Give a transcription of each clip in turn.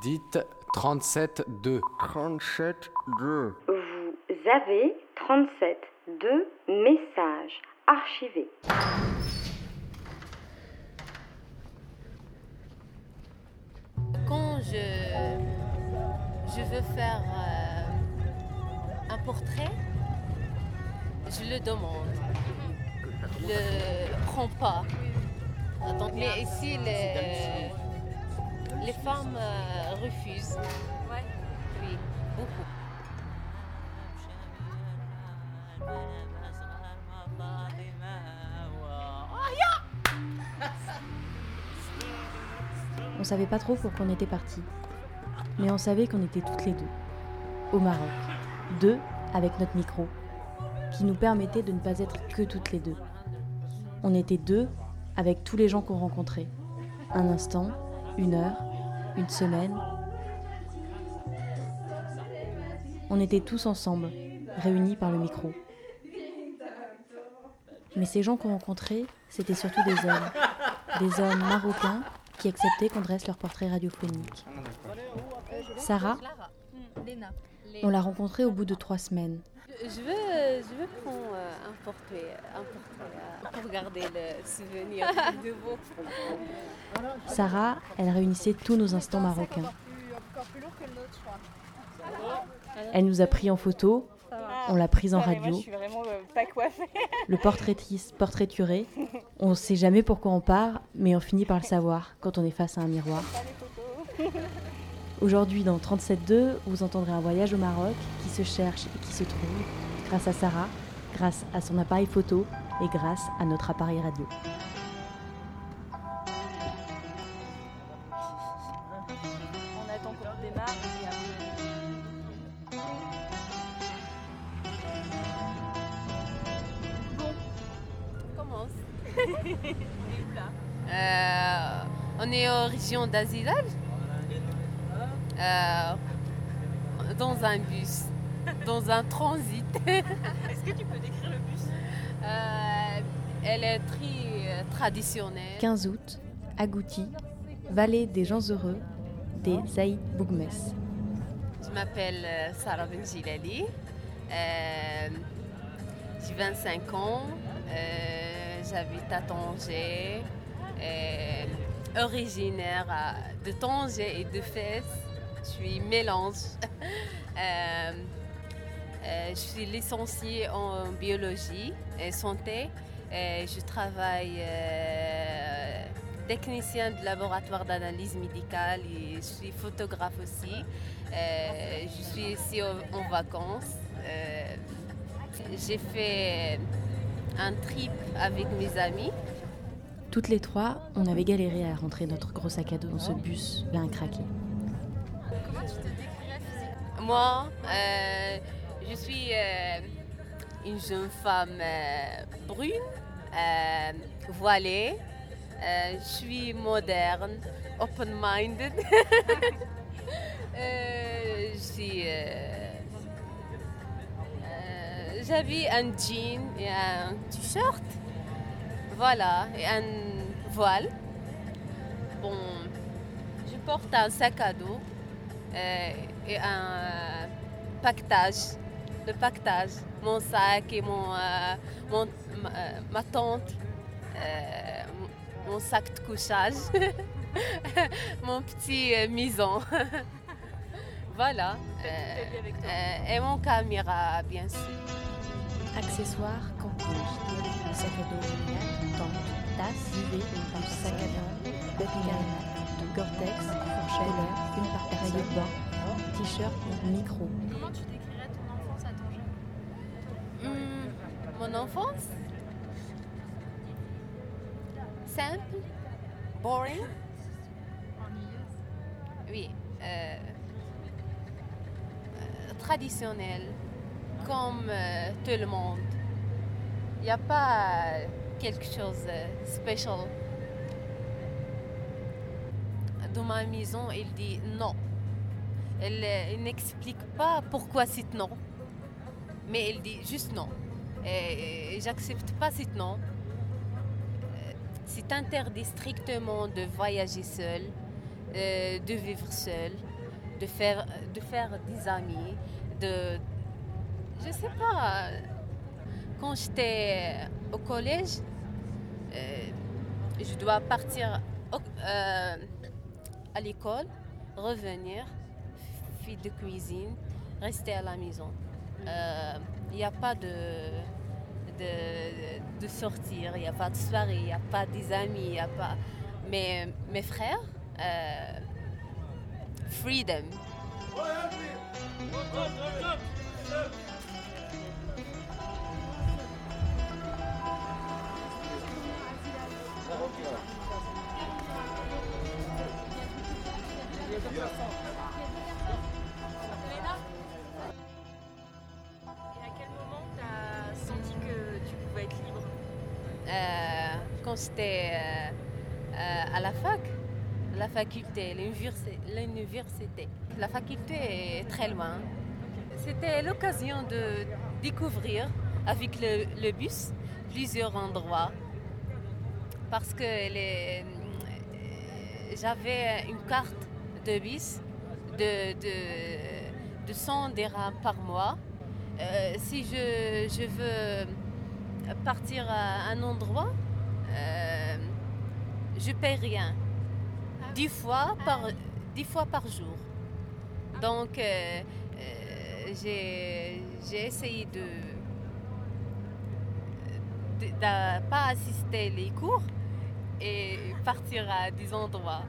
Dites 37-2. 37-2. Vous avez 37 de messages archivés. Quand je, je veux faire euh, un portrait, je le demande. Je le prends pas. Donc, mais ici, les, les femmes euh, refusent. Oui, beaucoup. On savait pas trop pourquoi on était partis. Mais on savait qu'on était toutes les deux. Au Maroc. Deux avec notre micro. Qui nous permettait de ne pas être que toutes les deux. On était deux avec tous les gens qu'on rencontrait. Un instant, une heure, une semaine. On était tous ensemble, réunis par le micro. Mais ces gens qu'on rencontrait, c'était surtout des hommes. Des hommes marocains qui acceptaient qu'on dresse leur portrait radiophonique. Sarah, on l'a rencontrée au bout de trois semaines. Je veux, je veux prendre euh, euh, pour garder le souvenir de vous. Sarah, elle réunissait tous nos instants marocains. Elle nous a pris en photo, on l'a prise en radio. Le portraitiste portraituré, on ne sait jamais pourquoi on part, mais on finit par le savoir quand on est face à un miroir. Aujourd'hui, dans 37.2, vous entendrez un voyage au Maroc qui se cherche et qui se trouve grâce à Sarah, grâce à son appareil photo et grâce à notre appareil radio. On attend qu'on démarre. et après- On commence. Euh, on est en région d'Azilal. Euh, dans un bus, dans un transit. Est-ce que tu peux décrire le bus? Euh, elle est très euh, traditionnelle. 15 août, Agouti, vallée des gens heureux, des Zaïd Bougmès. Je m'appelle euh, Sarah Benjilali. Euh, J'ai 25 ans. Euh, J'habite à Tanger. Originaire de Tanger et de Fès. Je suis mélange. Euh, je suis licenciée en biologie et santé. Et je travaille euh, technicien de laboratoire d'analyse médicale et je suis photographe aussi. Euh, je suis ici en, vacances. J'ai fait un trip avec mes amis. Toutes les trois, on avait galéré à rentrer notre gros sac à dos dans ce bus plein craqué. Moi, euh, je suis euh, une jeune femme euh, brune, euh, voilée. Je suis moderne, open-minded. Je suis, J'avais un jean et un t-shirt. Voilà, et un voile. Bon, je porte un sac à dos et un pactage. Le pactage, mon sac et mon, euh, mon- ma, euh, ma tente, euh, mon sac de couchage, mon petit euh, maison. voilà. Euh, euh, et mon caméra, bien sûr. Accessoires, camping, sac à dos, tente, tasse, duvet, sac à main, bête de Gore-Tex, fourchette, une par pareille de bain, t-shirt, micro. Comment tu décrirais ton enfance à Tanger Hmm, mon enfance Simple Boring Oui. euh, euh, traditionnel. Comme euh, tout le monde. Il n'y a pas euh, quelque chose de spécial. Dans ma maison, il dit non. Elle, euh, n'explique pas pourquoi c'est non. Mais il dit juste non. Et, j'accepte pas cette non. Euh, C'est interdit strictement de voyager seul, euh, de vivre seul, de faire, de faire des amis, de... Je sais pas, quand j'étais au collège, euh, je dois partir à l'école, revenir, fille de cuisine, rester à la maison. Il n'y a pas de, de, de sortir, il n'y a pas de soirée, il n'y a pas des amis, il a pas... Mais mes frères, euh, freedom. Quand j'étais euh, euh, à la fac, la faculté, l'université. La faculté est très loin. C'était l'occasion de découvrir avec le, bus plusieurs endroits parce que euh, j'avais une carte de bus de, de, de 100 dirhams par mois. Si je, veux partir à un endroit, je paie rien. Dix fois par, dix fois par jour. Donc, euh, euh, j'ai essayé de ne pas assister les cours et partir à des endroits.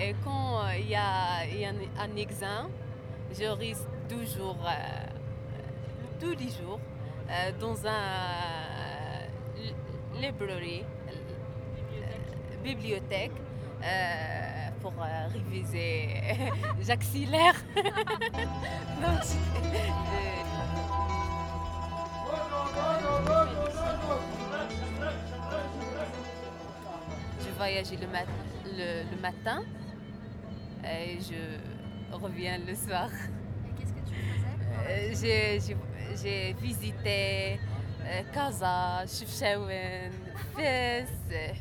Et quand euh, il y a, y a un, un examen, je risque toujours, euh, tous les jours, dans un library, euh, bibliothèque, euh, pour euh, réviser. J'accélère. Donc, euh, je voyageais le, mat- le, le matin et je reviens le soir. Et qu'est-ce que tu faisais J'ai visité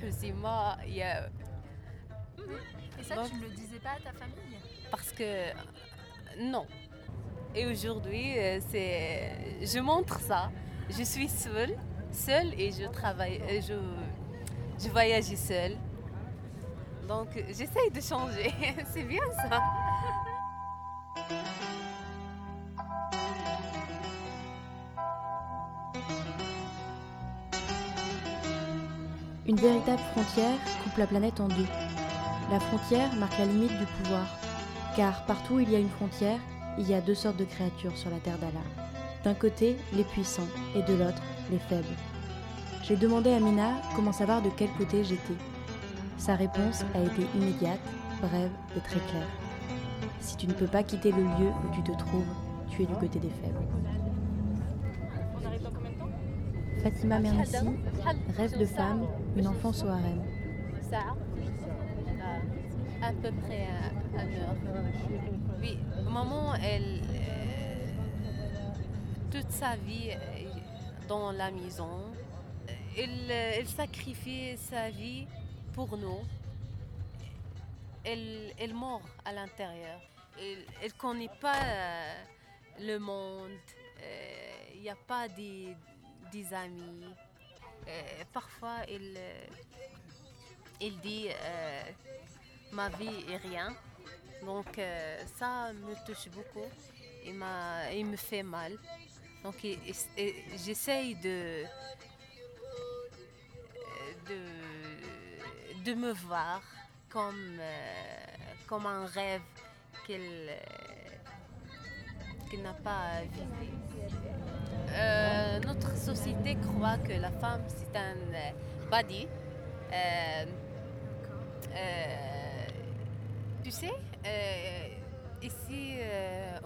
Husima. il y a- Et ça, tu ne le disais pas à ta famille? Parce que non. Et aujourd'hui, euh, c'est, je montre ça. Je suis seule, seule et je travaille, euh, je, je voyage seule. Donc j'essaye de changer. c'est bien ça. Une véritable frontière coupe la planète en deux. La frontière marque la limite du pouvoir, car partout où il y a une frontière, il y a deux sortes de créatures sur la terre d'Allah. D'un côté, les puissants, et de l'autre, les faibles. J'ai demandé à Mina comment savoir de quel côté j'étais. Sa réponse a été immédiate, brève et très claire. Si tu ne peux pas quitter le lieu où tu te trouves, tu es du côté des faibles. Fatima Mernissi, rêve de femme, une enfance au harem. À peu près à, l'heure. Oui, maman, elle, euh, toute sa vie euh, dans la maison, euh, elle, sacrifie sa vie pour nous. Elle, elle mord à l'intérieur. Elle ne connaît pas le monde. Il n'y a pas des, des amis. Euh, parfois, elle, euh, elle dit euh, ma vie est rien. Donc ça me touche beaucoup et m'a- il me fait mal. Donc j'essaye de, de, de me voir comme, comme un rêve qu'elle n'a pas visé. Euh, notre société croit que la femme c'est un euh, body. Euh, tu sais, ici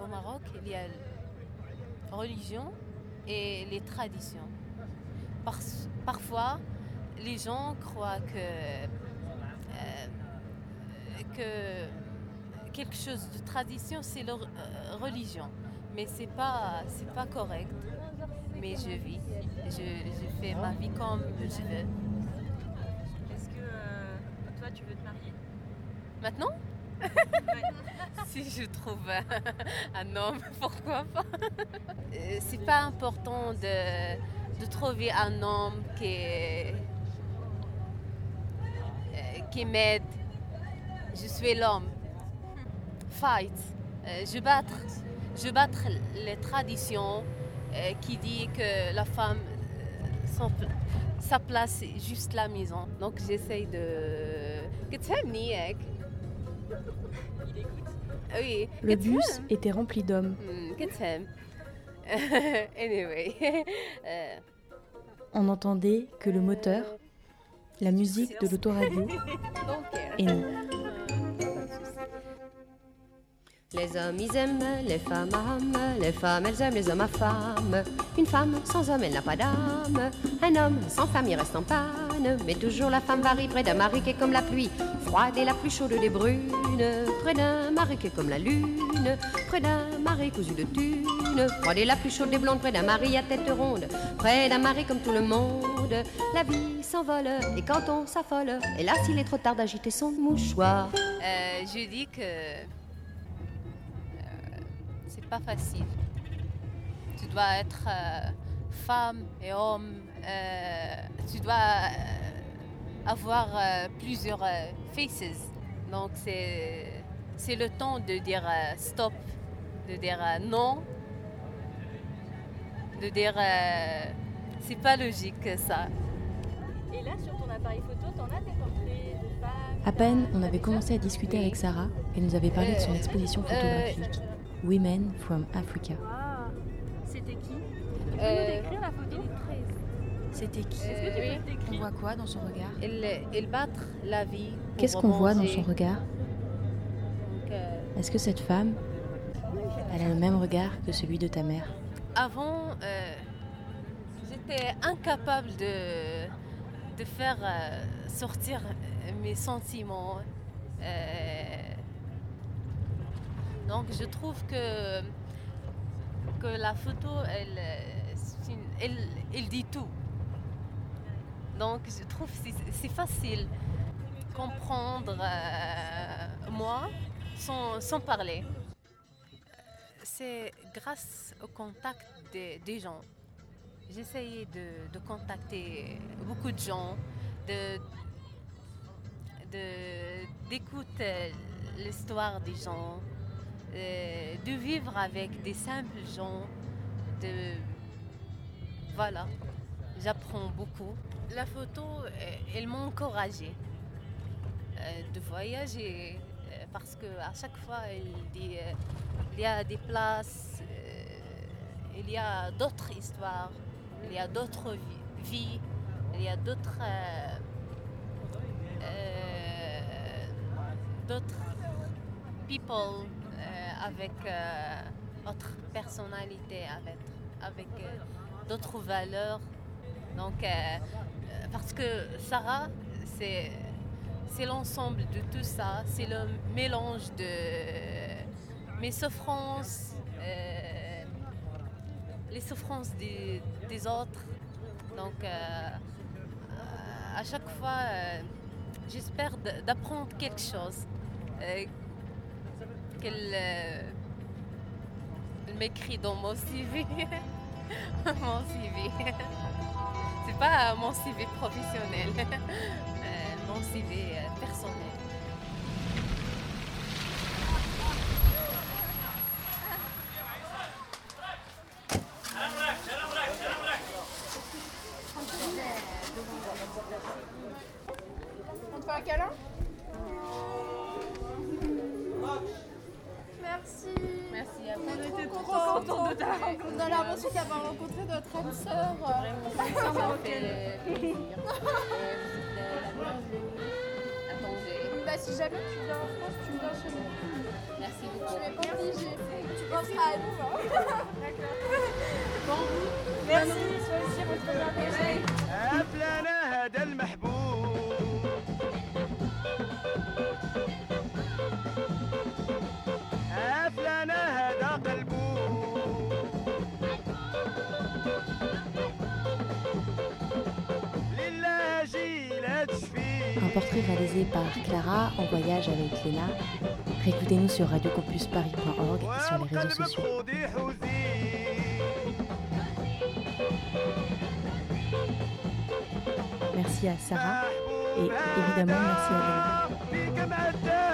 au Maroc, il y a religion et les traditions. Par- parfois, les gens croient que, que quelque chose de tradition, c'est leur religion. Mais pas, c'est pas correct. Mais je vis, je, je fais ma vie comme je veux. Est-ce que euh, toi, tu veux te marier? Maintenant? Si je trouve un homme, pourquoi pas? Euh, C'est pas important de, de trouver un homme qui, euh, qui m'aide. Je suis l'homme. Fight. Je battre, je battre les traditions euh, qui dit que la femme, euh, sa place, est juste la maison. Donc j'essaye de. Il écoute. Oui. Le bus était rempli d'hommes. Hmm, anyway. On entendait que le moteur, la euh, musique de l'autoradio et nous. Les hommes, ils aiment les femmes hommes, les femmes, elles aiment les hommes à femmes. Une femme sans homme, elle n'a pas d'âme. Un homme sans femme, il reste en panne. Mais toujours la femme varie près d'un mari qui est comme la pluie, froide et la plus chaude des brunes. Près d'un mari qui est comme la lune, près d'un mari cousu de thunes. Froide et la plus chaude des blondes, près d'un mari à tête ronde. Près d'un mari comme tout le monde, la vie s'envole. Et quand on s'affole, hélas, il est trop tard d'agiter son mouchoir. Euh, je dis que pas facile. Tu dois être euh, femme et homme. euh, tu dois euh, avoir euh, plusieurs euh, faces. Donc c'est c'est le temps de dire euh, stop, de dire euh, non, de dire euh, c'est pas logique ça. Et là, sur ton appareil photo, t'en as des portraits de femmes À peine on avait commencé à discuter avec Sarah, elle nous avait parlé de son exposition euh, photographique Women from Africa. Ah, c'était qui? Tu peux Euh, nous décrire la photo? C'était qui? Est-ce que tu oui. peux le décrire? Voit quoi dans son regard? Il, il battre la vie. Qu'est-ce qu'on voit dans son regard? Euh, Est-ce que cette femme, elle a le même regard que celui de ta mère? Avant, euh, j'étais incapable de, de faire euh, sortir mes sentiments. Euh, donc je trouve que, que la photo, elle, elle, dit tout. Donc je trouve que c'est- facile comprendre euh, moi sans, sans parler. C'est grâce au contact des, gens. J'essayais de, de contacter beaucoup de gens, de- d'écouter l'histoire des gens, euh, de vivre avec des simples gens, de voilà, j'apprends beaucoup. La photo, euh, elle m'a encouragée euh, de voyager parce que à chaque fois il, y a des places, il y a d'autres histoires, il y a d'autres vi- vies, il y a d'autres d'autres people avec euh, autre personnalité, avec, avec euh, d'autres valeurs. Donc, euh, euh, parce que Sarah, c'est c'est l'ensemble de tout ça, c'est le mélange de mes souffrances, euh, les souffrances des, des autres. Donc, euh, euh, à chaque fois, euh, j'espère d'apprendre quelque chose. Qu'elle euh, elle m'écrit dans mon CV. mon CV. C'est pas mon CV professionnel, euh, mon CV euh, personnel. de la a l'impression d'avoir rencontré notre âme sœur. Vraiment. Bah, si jamais tu viens en France, tu viens chez moi. Merci beaucoup. Tu n'es pas obligée. Tu penseras à nous. Hein. D'accord. Bon, merci. Sois aussi, un portrait réalisé par Clara en voyage avec Léna. Récoutez-nous sur radiocampusparis.org et sur les réseaux sociaux. Merci à Sarah et évidemment merci à Léna.